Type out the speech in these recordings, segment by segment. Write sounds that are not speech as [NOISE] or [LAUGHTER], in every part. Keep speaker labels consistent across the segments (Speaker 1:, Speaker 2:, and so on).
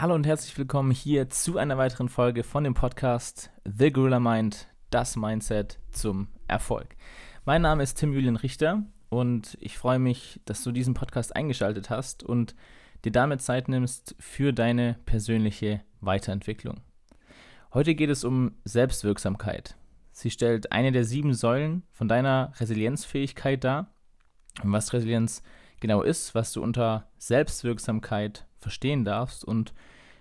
Speaker 1: Hallo und herzlich willkommen hier zu einer weiteren Folge von dem Podcast The Gorilla Mind, das Mindset zum Erfolg. Mein Name ist Tim Julian Richter und ich freue mich, dass du diesen Podcast eingeschaltet hast und dir damit Zeit nimmst für deine persönliche Weiterentwicklung. Heute geht es um Selbstwirksamkeit. Sie stellt eine der sieben Säulen von deiner Resilienzfähigkeit dar. Und was Resilienz genau ist, was du unter Selbstwirksamkeit verstehen darfst und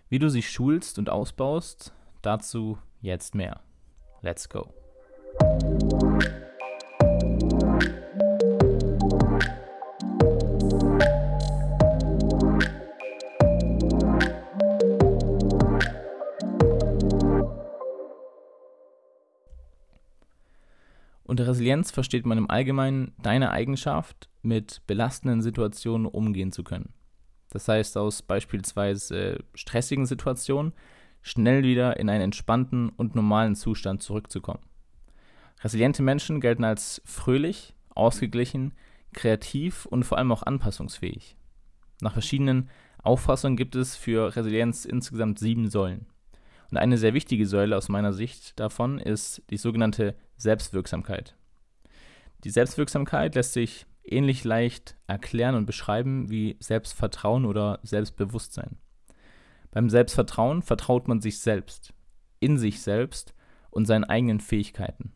Speaker 1: wie du sie schulst und ausbaust, dazu jetzt mehr. Let's go. Unter Resilienz versteht man im Allgemeinen deine Eigenschaft, mit belastenden Situationen umgehen zu können. Das heißt, aus beispielsweise stressigen Situationen schnell wieder in einen entspannten und normalen Zustand zurückzukommen. Resiliente Menschen gelten als fröhlich, ausgeglichen, kreativ und vor allem auch anpassungsfähig. Nach verschiedenen Auffassungen gibt es für Resilienz insgesamt sieben Säulen. Und eine sehr wichtige Säule aus meiner Sicht davon ist die sogenannte Selbstwirksamkeit. Die Selbstwirksamkeit lässt sich ähnlich leicht erklären und beschreiben wie Selbstvertrauen oder Selbstbewusstsein. Beim Selbstvertrauen vertraut man sich selbst, in sich selbst und seinen eigenen Fähigkeiten.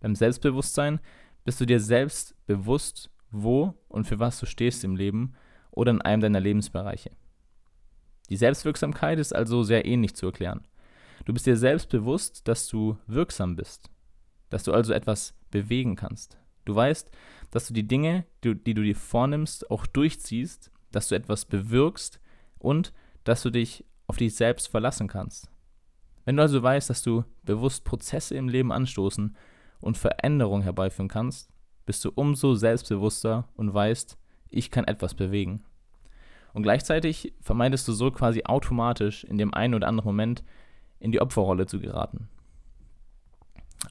Speaker 1: Beim Selbstbewusstsein bist du dir selbst bewusst, wo und für was du stehst im Leben oder in einem deiner Lebensbereiche. Die Selbstwirksamkeit ist also sehr ähnlich zu erklären. Du bist dir selbst bewusst, dass du wirksam bist, dass du also etwas bewegen kannst. Du weißt, dass du die Dinge, die, die du dir vornimmst, auch durchziehst, dass du etwas bewirkst und dass du dich auf dich selbst verlassen kannst. Wenn du also weißt, dass du bewusst Prozesse im Leben anstoßen und Veränderungen herbeiführen kannst, bist du umso selbstbewusster und weißt, ich kann etwas bewegen. Und gleichzeitig vermeidest du so quasi automatisch in dem einen oder anderen Moment in die Opferrolle zu geraten.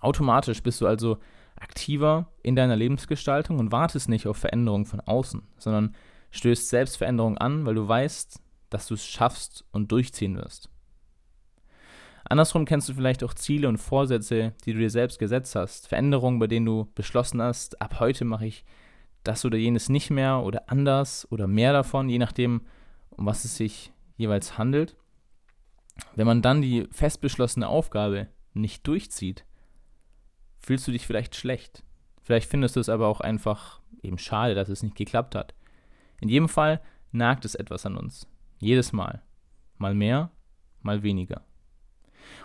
Speaker 1: Automatisch bist du also aktiver in deiner Lebensgestaltung und wartest nicht auf Veränderungen von außen, sondern stößt selbst Veränderungen an, weil du weißt, dass du es schaffst und durchziehen wirst. Andersrum kennst du vielleicht auch Ziele und Vorsätze, die du dir selbst gesetzt hast, Veränderungen, bei denen du beschlossen hast, ab heute mache ich das oder jenes nicht mehr oder anders oder mehr davon, je nachdem, um was es sich jeweils handelt. Wenn man dann die fest beschlossene Aufgabe nicht durchzieht, fühlst du dich vielleicht schlecht. Vielleicht findest du es aber auch einfach eben schade, dass es nicht geklappt hat. In jedem Fall nagt es etwas an uns. Jedes Mal. Mal mehr, mal weniger.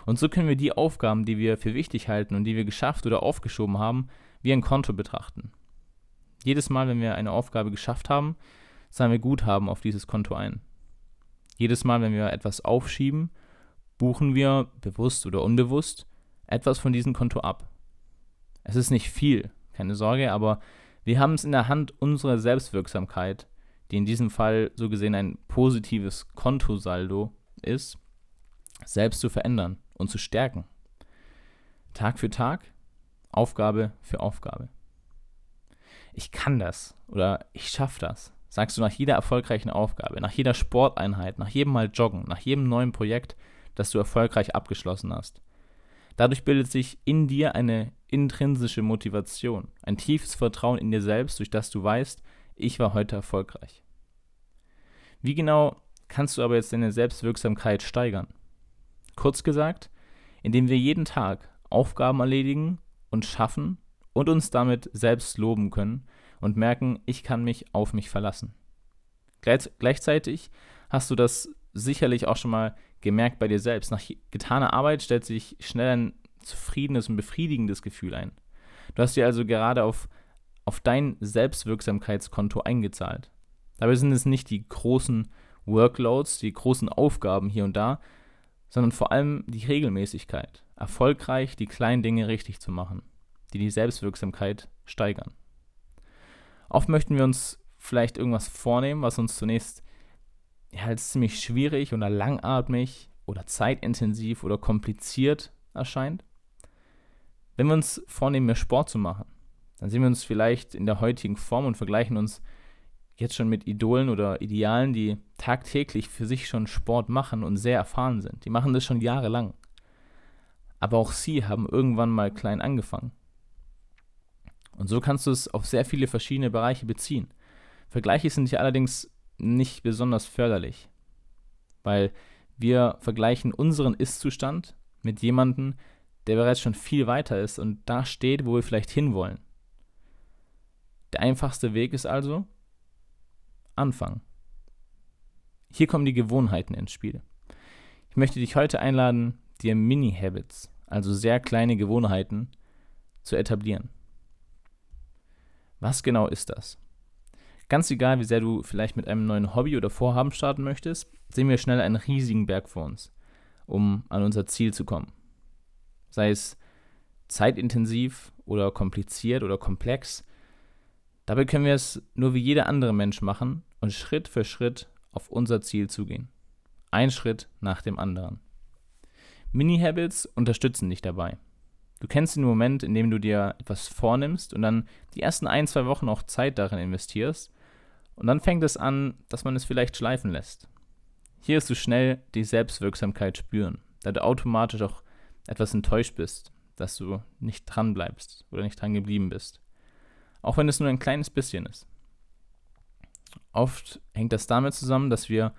Speaker 1: Und so können wir die Aufgaben, die wir für wichtig halten und die wir geschafft oder aufgeschoben haben, wie ein Konto betrachten. Jedes Mal, wenn wir eine Aufgabe geschafft haben, zahlen wir Guthaben auf dieses Konto ein. Jedes Mal, wenn wir etwas aufschieben, buchen wir, bewusst oder unbewusst, etwas von diesem Konto ab. Es ist nicht viel, keine Sorge, aber wir haben es in der Hand, unsere Selbstwirksamkeit, die in diesem Fall so gesehen ein positives Kontosaldo ist, selbst zu verändern und zu stärken. Tag für Tag, Aufgabe für Aufgabe. Ich kann das oder ich schaffe das, sagst du nach jeder erfolgreichen Aufgabe, nach jeder Sporteinheit, nach jedem Mal Joggen, nach jedem neuen Projekt, das du erfolgreich abgeschlossen hast. Dadurch bildet sich in dir eine intrinsische Motivation, ein tiefes Vertrauen in dir selbst, durch das du weißt, ich war heute erfolgreich. Wie genau kannst du aber jetzt deine Selbstwirksamkeit steigern? Kurz gesagt, indem wir jeden Tag Aufgaben erledigen und schaffen und uns damit selbst loben können und merken, ich kann mich auf mich verlassen. gleichzeitig hast du das sicherlich auch schon mal gemerkt bei dir selbst. Nach getaner Arbeit stellt sich schnell ein zufriedenes und befriedigendes Gefühl ein. Du hast dir also gerade auf, auf dein Selbstwirksamkeitskonto eingezahlt. Dabei sind es nicht die großen Workloads, die großen Aufgaben hier und da, sondern vor allem die Regelmäßigkeit, erfolgreich die kleinen Dinge richtig zu machen, die die Selbstwirksamkeit steigern. Oft möchten wir uns vielleicht irgendwas vornehmen, was uns zunächst ja, als ziemlich schwierig oder langatmig oder zeitintensiv oder kompliziert erscheint. Wenn wir uns vornehmen, mehr Sport zu machen, dann sehen wir uns vielleicht in der heutigen Form und vergleichen uns jetzt schon mit Idolen oder Idealen, die tagtäglich für sich schon Sport machen und sehr erfahren sind. Die machen das schon jahrelang. Aber auch sie haben irgendwann mal klein angefangen. Und so kannst du es auf sehr viele verschiedene Bereiche beziehen. Vergleiche sind hier allerdings nicht besonders förderlich, weil wir vergleichen unseren Ist-Zustand mit jemandem, der bereits schon viel weiter ist und da steht, wo wir vielleicht hinwollen. Der einfachste Weg ist also anfangen. Hier kommen die Gewohnheiten ins Spiel. Ich möchte dich heute einladen, dir Mini-Habits, also sehr kleine Gewohnheiten, zu etablieren. Was genau ist das? Ganz egal, wie sehr du vielleicht mit einem neuen Hobby oder Vorhaben starten möchtest, sehen wir schnell einen riesigen Berg vor uns, um an unser Ziel zu kommen. Sei es zeitintensiv oder kompliziert oder komplex, dabei können wir es nur wie jeder andere Mensch machen und Schritt für Schritt auf unser Ziel zugehen. Ein Schritt nach dem anderen. Mini-Habits unterstützen dich dabei. Du kennst den Moment, in dem du dir etwas vornimmst und dann die ersten ein, zwei Wochen auch Zeit darin investierst und dann fängt es an, dass man es vielleicht schleifen lässt. Hier wirst du schnell die Selbstwirksamkeit spüren, da du automatisch auch etwas enttäuscht bist, dass du nicht dran bleibst oder nicht dran geblieben bist. Auch wenn es nur ein kleines bisschen ist. Oft hängt das damit zusammen, dass wir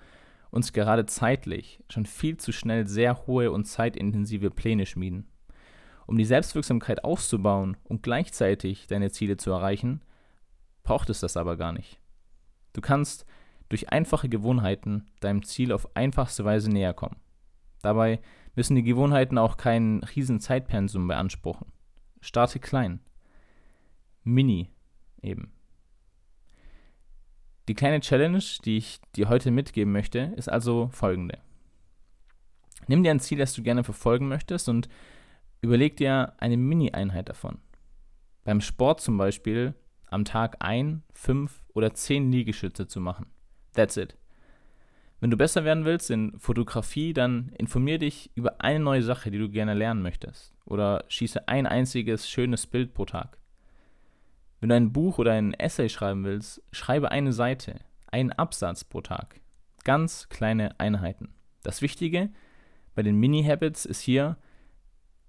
Speaker 1: uns gerade zeitlich schon viel zu schnell sehr hohe und zeitintensive Pläne schmieden. Um die Selbstwirksamkeit auszubauen und gleichzeitig deine Ziele zu erreichen, braucht es das aber gar nicht. Du kannst durch einfache Gewohnheiten deinem Ziel auf einfachste Weise näher kommen. Dabei müssen die Gewohnheiten auch keinen riesen Zeitpensum beanspruchen. Starte klein. Mini eben. Die kleine Challenge, die ich dir heute mitgeben möchte, ist also folgende. Nimm dir ein Ziel, das du gerne verfolgen möchtest und überleg dir eine Mini-Einheit davon. Beim Sport zum Beispiel am Tag ein, fünf oder zehn Liegestütze zu machen. That's it. Wenn du besser werden willst in Fotografie, dann informier dich über eine neue Sache, die du gerne lernen möchtest. Oder schieße ein einziges schönes Bild pro Tag. Wenn du ein Buch oder ein Essay schreiben willst, schreibe eine Seite, einen Absatz pro Tag. Ganz kleine Einheiten. Das Wichtige bei den Mini-Habits ist hier,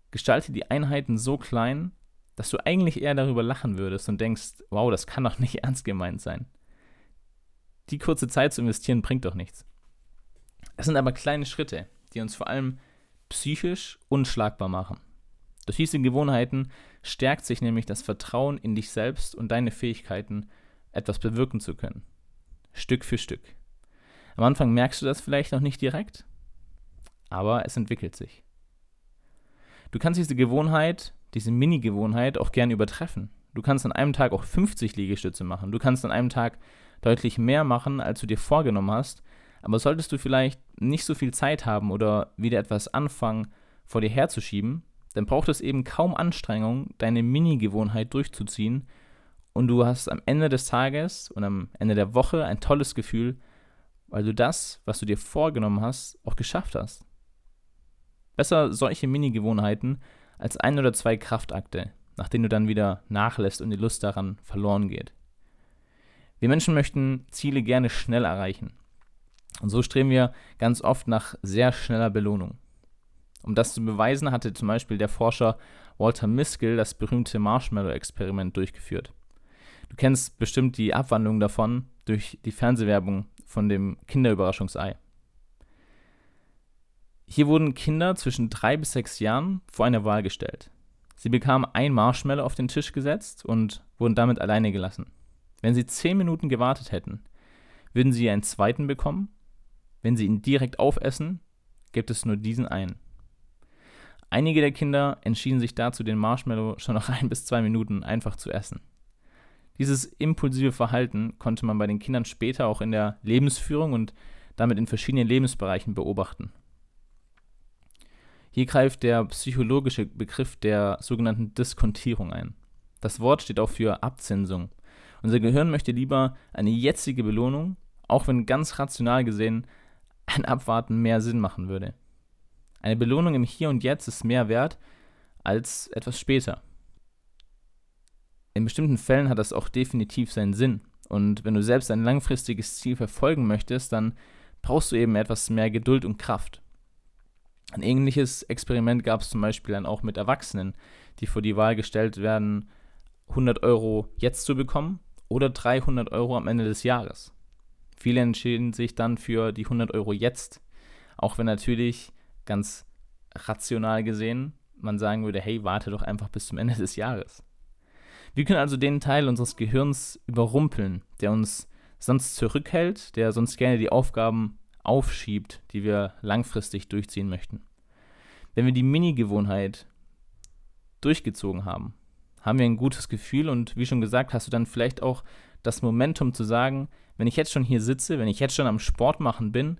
Speaker 1: gestalte die Einheiten so klein, dass du eigentlich eher darüber lachen würdest und denkst, wow, das kann doch nicht [LAUGHS] ernst gemeint sein. Die kurze Zeit zu investieren bringt doch nichts. Es sind aber kleine Schritte, die uns vor allem psychisch unschlagbar machen. Durch diese Gewohnheiten stärkt sich nämlich das Vertrauen in dich selbst und deine Fähigkeiten, etwas bewirken zu können. Stück für Stück. Am Anfang merkst du das vielleicht noch nicht direkt, aber es entwickelt sich. Du kannst diese Gewohnheit diese Mini-Gewohnheit auch gerne übertreffen. Du kannst an einem Tag auch 50 Liegestütze machen. Du kannst an einem Tag deutlich mehr machen, als du dir vorgenommen hast. Aber solltest du vielleicht nicht so viel Zeit haben oder wieder etwas anfangen, vor dir herzuschieben, dann braucht es eben kaum Anstrengung, deine Mini-Gewohnheit durchzuziehen und du hast am Ende des Tages und am Ende der Woche ein tolles Gefühl, weil du das, was du dir vorgenommen hast, auch geschafft hast. Besser solche Mini-Gewohnheiten als ein oder zwei Kraftakte, nach denen du dann wieder nachlässt und die Lust daran verloren geht. Wir Menschen möchten Ziele gerne schnell erreichen. Und so streben wir ganz oft nach sehr schneller Belohnung. Um das zu beweisen, hatte zum Beispiel der Forscher Walter Miskell das berühmte Marshmallow-Experiment durchgeführt. Du kennst bestimmt die Abwandlung davon durch die Fernsehwerbung von dem Kinderüberraschungsei. Hier wurden Kinder zwischen drei bis sechs Jahren vor eine Wahl gestellt. Sie bekamen ein Marshmallow auf den Tisch gesetzt und wurden damit alleine gelassen. Wenn sie zehn Minuten gewartet hätten, würden sie einen zweiten bekommen. Wenn sie ihn direkt aufessen, gibt es nur diesen einen. Einige der Kinder entschieden sich dazu, den Marshmallow schon nach ein bis zwei Minuten einfach zu essen. Dieses impulsive Verhalten konnte man bei den Kindern später auch in der Lebensführung und damit in verschiedenen Lebensbereichen beobachten. Hier greift der psychologische Begriff der sogenannten Diskontierung ein. Das Wort steht auch für Abzinsung. Unser Gehirn möchte lieber eine jetzige Belohnung, auch wenn ganz rational gesehen ein Abwarten mehr Sinn machen würde. Eine Belohnung im Hier und Jetzt ist mehr wert als etwas später. In bestimmten Fällen hat das auch definitiv seinen Sinn, Und wenn du selbst ein langfristiges Ziel verfolgen möchtest, dann brauchst du eben etwas mehr Geduld und Kraft. Ein ähnliches Experiment gab es zum Beispiel dann auch mit Erwachsenen, die vor die Wahl gestellt werden, 100 Euro jetzt zu bekommen oder 300 Euro am Ende des Jahres. Viele entschieden sich dann für die 100 Euro jetzt, auch wenn natürlich ganz rational gesehen man sagen würde, hey, warte doch einfach bis zum Ende [LAUGHS] des Jahres. Wir können also den Teil unseres Gehirns überrumpeln, der uns sonst zurückhält, der sonst gerne die Aufgaben aufschiebt, die wir langfristig durchziehen möchten. Wenn wir die Mini-Gewohnheit durchgezogen haben, haben wir ein gutes Gefühl und wie schon gesagt, hast du dann vielleicht auch das Momentum zu sagen, wenn ich jetzt schon hier sitze, wenn ich jetzt schon am Sport machen bin,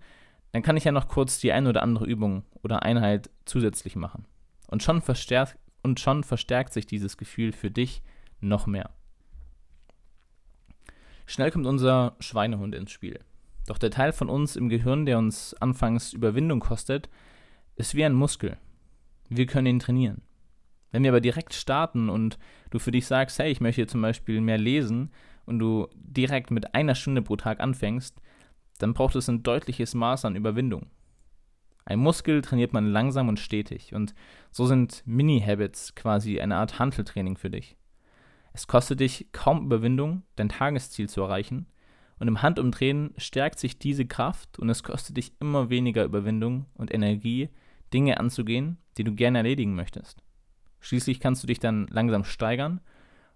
Speaker 1: dann kann ich ja noch kurz die ein oder andere Übung oder Einheit zusätzlich machen. Und schon verstärkt, und schon verstärkt sich dieses Gefühl für dich noch mehr. Schnell kommt unser Schweinehund ins Spiel. Doch der Teil von uns im Gehirn, der uns anfangs Überwindung kostet, ist wie ein Muskel. Wir können ihn trainieren. Wenn wir aber direkt starten und du für dich sagst, hey, ich möchte zum Beispiel mehr lesen und du direkt mit einer Stunde pro Tag anfängst, dann braucht es ein deutliches Maß an Überwindung. Ein Muskel trainiert man langsam und stetig und so sind Mini-Habits quasi eine Art Handeltraining für dich. Es kostet dich kaum Überwindung, dein Tagesziel zu erreichen, und im Handumdrehen stärkt sich diese Kraft und es kostet dich immer weniger Überwindung und Energie, Dinge anzugehen, die du gerne erledigen möchtest. Schließlich kannst du dich dann langsam steigern,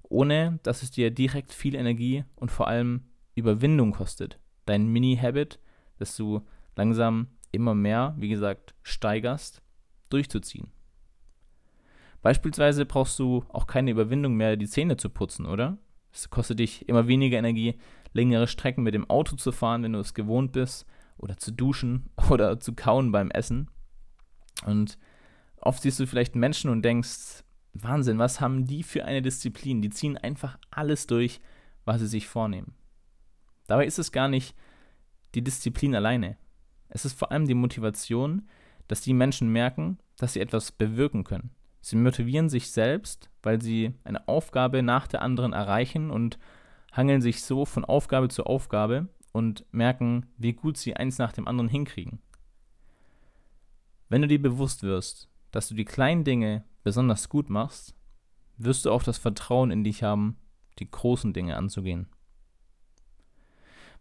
Speaker 1: ohne dass es dir direkt viel Energie und vor allem Überwindung kostet. Dein Mini-Habit, das du langsam immer mehr, wie gesagt, steigerst, durchzuziehen. Beispielsweise brauchst du auch keine Überwindung mehr, die Zähne zu putzen, oder? Es kostet dich immer weniger Energie, längere Strecken mit dem Auto zu fahren, wenn du es gewohnt bist, oder zu duschen [LAUGHS] oder zu kauen beim Essen. Und oft siehst du vielleicht Menschen und denkst, Wahnsinn, was haben die für eine Disziplin? Die ziehen einfach alles durch, was sie sich vornehmen. Dabei ist es gar nicht die Disziplin alleine. Es ist vor allem die Motivation, dass die Menschen merken, dass sie etwas bewirken können. Sie motivieren sich selbst, weil sie eine Aufgabe nach der anderen erreichen und hangeln sich so von Aufgabe zu Aufgabe und merken, wie gut sie eins nach dem anderen hinkriegen. Wenn du dir bewusst wirst, dass du die kleinen Dinge besonders gut machst, wirst du auch das Vertrauen in dich haben, die großen Dinge anzugehen.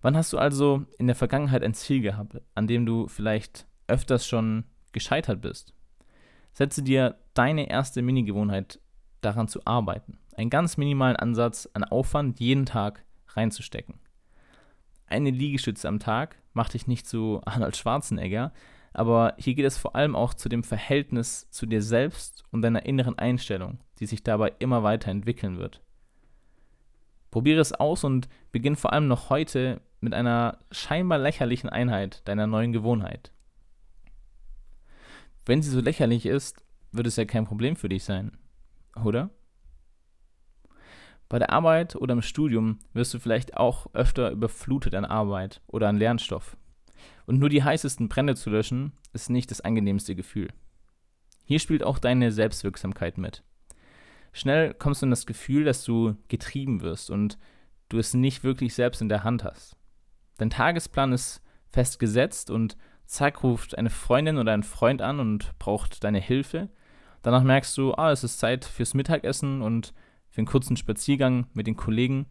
Speaker 1: Wann hast du also in der Vergangenheit ein Ziel gehabt, an dem du vielleicht öfters schon gescheitert bist? Setze dir deine erste Mini-Gewohnheit daran zu arbeiten. Einen ganz minimalen Ansatz an Aufwand jeden Tag reinzustecken. Eine Liegestütze am Tag macht dich nicht zu Arnold Schwarzenegger, aber hier geht es vor allem auch zu dem Verhältnis zu dir selbst und deiner inneren Einstellung, die sich dabei immer weiter entwickeln wird. Probiere es aus und beginn vor allem noch heute mit einer scheinbar lächerlichen Einheit deiner neuen Gewohnheit. Wenn sie so lächerlich ist, wird es ja kein Problem für dich sein, oder? Bei der Arbeit oder im Studium wirst du vielleicht auch öfter überflutet an Arbeit oder an Lernstoff. Und nur die heißesten Brände zu löschen, ist nicht das angenehmste Gefühl. Hier spielt auch deine Selbstwirksamkeit mit. Schnell kommst du in das Gefühl, dass du getrieben wirst und du es nicht wirklich selbst in der Hand hast. Dein Tagesplan ist festgesetzt und zack, ruft eine Freundin oder ein Freund an und braucht deine Hilfe. Danach merkst du, ah, es ist Zeit fürs Mittagessen und für einen kurzen Spaziergang mit den Kollegen.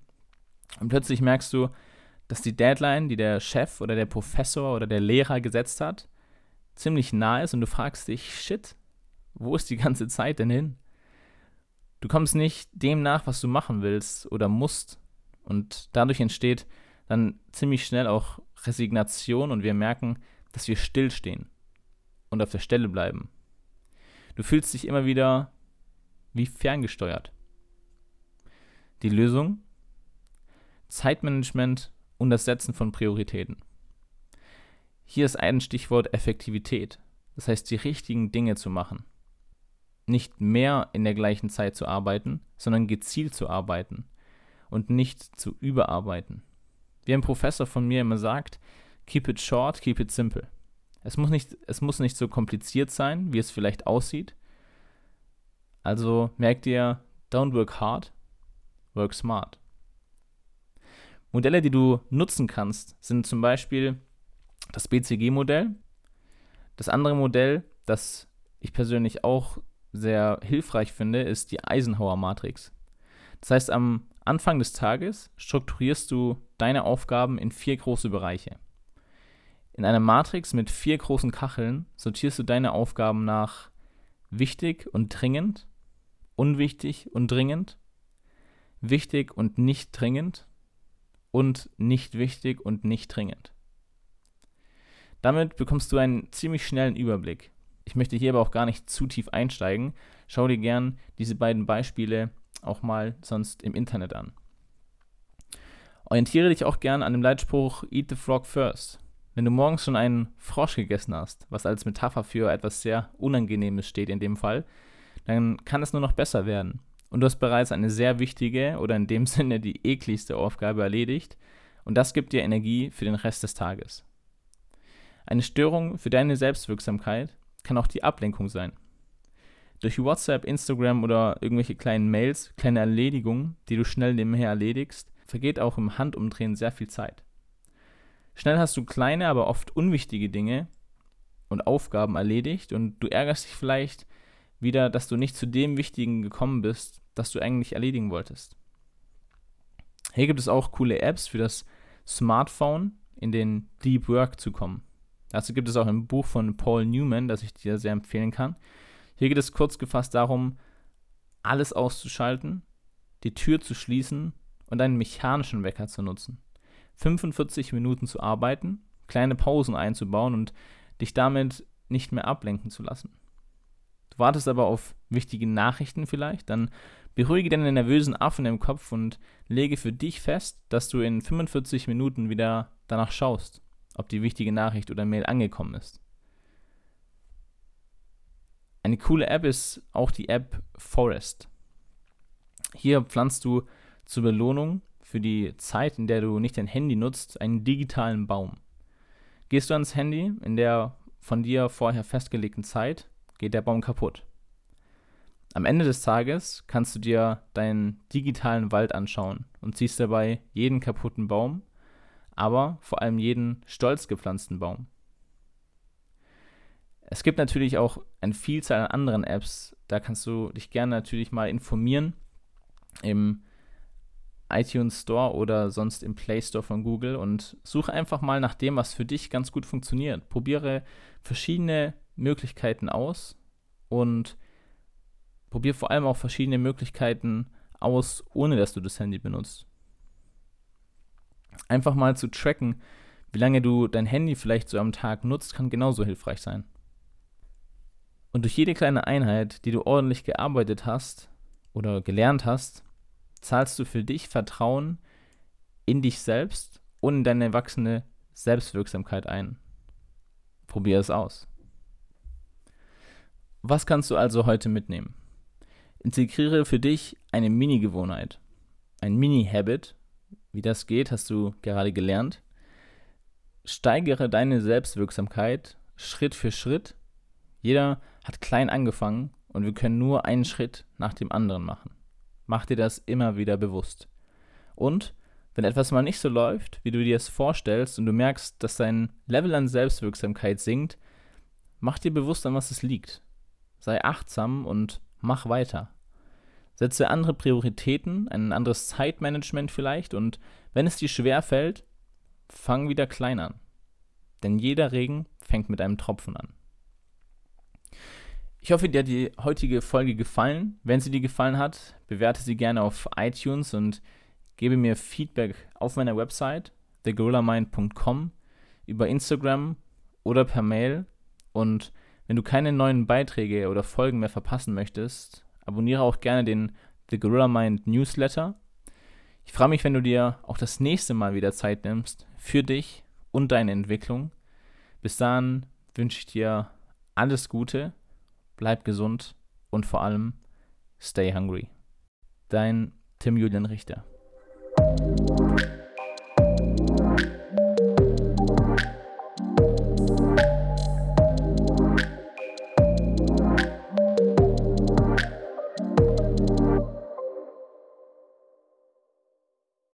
Speaker 1: Und plötzlich merkst du, dass die Deadline, die der Chef oder der Professor oder der Lehrer gesetzt hat, ziemlich nah ist und du fragst dich, shit, wo ist die ganze Zeit denn hin? Du kommst nicht dem nach, was du machen willst oder musst. Und dadurch entsteht dann ziemlich schnell auch Resignation und wir merken, dass wir stillstehen und auf der Stelle bleiben. Du fühlst dich immer wieder wie ferngesteuert. Die Lösung? Zeitmanagement und das Setzen von Prioritäten. Hier ist ein Stichwort Effektivität. Das heißt, die richtigen Dinge zu machen. Nicht mehr in der gleichen Zeit zu arbeiten, sondern gezielt zu arbeiten und nicht zu überarbeiten. Wie ein Professor von mir immer sagt, Keep it short, keep it simple. Es muss nicht, es muss nicht so kompliziert sein, wie es vielleicht aussieht. Also merkt ihr, don't work hard, work smart. Modelle, die du nutzen kannst, sind zum Beispiel das BCG-Modell. Das andere Modell, das ich persönlich auch sehr hilfreich finde, ist die Eisenhower-Matrix. Das heißt, am Anfang des Tages strukturierst du deine Aufgaben in vier große Bereiche. In einer Matrix mit vier großen Kacheln sortierst du deine Aufgaben nach wichtig und dringend, unwichtig und dringend, wichtig und nicht dringend und nicht wichtig und nicht dringend. Damit bekommst du einen ziemlich schnellen Überblick. Ich möchte hier aber auch gar nicht zu tief einsteigen. Schau dir gern diese beiden Beispiele auch mal sonst im Internet an. Orientiere dich auch gern an dem Leitspruch Eat the Frog first. Wenn du morgens schon einen Frosch gegessen hast, was als Metapher für etwas sehr Unangenehmes steht in dem Fall, dann kann es nur noch besser werden. Und du hast bereits eine sehr wichtige oder in dem [LAUGHS] Sinne die ekligste Aufgabe erledigt und das gibt dir Energie für den Rest des Tages. Eine Störung für deine Selbstwirksamkeit kann auch die Ablenkung sein. Durch WhatsApp, Instagram oder irgendwelche kleinen Mails, kleine Erledigungen, die du schnell nebenher erledigst, vergeht auch im Handumdrehen sehr viel Zeit. Schnell hast du kleine, aber oft unwichtige Dinge und Aufgaben erledigt und du ärgerst dich vielleicht wieder, dass du nicht zu dem Wichtigen gekommen bist, das du eigentlich erledigen wolltest. Hier gibt es auch coole Apps für das Smartphone, in den Deep Work zu kommen. Dazu gibt es auch ein Buch von Paul Newman, das ich dir sehr empfehlen kann. Hier geht es kurz gefasst darum, alles auszuschalten, die Tür zu schließen und einen mechanischen Wecker zu nutzen. 45 Minuten zu arbeiten, kleine Pausen einzubauen und dich damit nicht mehr ablenken zu lassen. Du wartest aber auf wichtige Nachrichten vielleicht, dann beruhige deine nervösen Affen im Kopf und lege für dich fest, dass du in 45 Minuten wieder danach schaust, ob die wichtige Nachricht oder Mail angekommen ist. Eine coole App ist auch die App Forest. Hier pflanzt du zur Belohnung für die Zeit, in der du nicht dein Handy nutzt, einen digitalen Baum. Gehst du ans Handy in der von dir vorher festgelegten Zeit, geht der Baum kaputt. Am Ende des Tages kannst du dir deinen digitalen Wald anschauen und siehst dabei jeden kaputten Baum, aber vor allem jeden stolz gepflanzten Baum. Es gibt natürlich auch eine Vielzahl an anderen Apps. Da kannst du dich gerne natürlich mal informieren im iTunes Store oder sonst im Play Store von Google und suche einfach mal nach dem, was für dich ganz gut funktioniert. Probiere verschiedene Möglichkeiten aus und probiere vor allem auch verschiedene Möglichkeiten aus, ohne dass du das Handy benutzt. Einfach mal zu tracken, wie lange du dein Handy vielleicht so am Tag nutzt, kann genauso hilfreich sein. Und durch jede kleine Einheit, die du ordentlich gearbeitet hast oder gelernt hast, zahlst du für dich Vertrauen in dich selbst und in deine wachsende Selbstwirksamkeit ein. Probier es aus. Was kannst du also heute mitnehmen? Integriere für dich eine Mini-Gewohnheit, ein Mini-Habit. Wie das geht, hast du gerade gelernt. Steigere deine Selbstwirksamkeit Schritt für Schritt jeder hat klein angefangen und wir können nur einen Schritt nach dem anderen machen. Mach dir das immer wieder bewusst. Und wenn etwas mal nicht so läuft, wie du dir es vorstellst und du merkst, dass dein Level an Selbstwirksamkeit sinkt, mach dir bewusst, an was es liegt. Sei achtsam und mach weiter. Setze andere Prioritäten, ein anderes Zeitmanagement vielleicht und wenn es dir schwer fällt, fang wieder klein an. Denn jeder Regen fängt mit einem Tropfen an. Ich hoffe, dir hat die heutige Folge gefallen. Wenn sie dir gefallen hat, bewerte sie gerne auf iTunes und gebe mir Feedback auf meiner Website thegorillamind.com über Instagram oder per Mail. Und wenn du keine neuen Beiträge oder Folgen mehr verpassen möchtest, abonniere auch gerne den The Gorilla Mind Newsletter. Ich freue mich, wenn du dir auch das nächste Mal wieder Zeit nimmst für dich und deine Entwicklung. Bis dahin wünsche ich dir alles Gute bleib gesund und vor allem stay hungry. Dein Tim Julian Richter.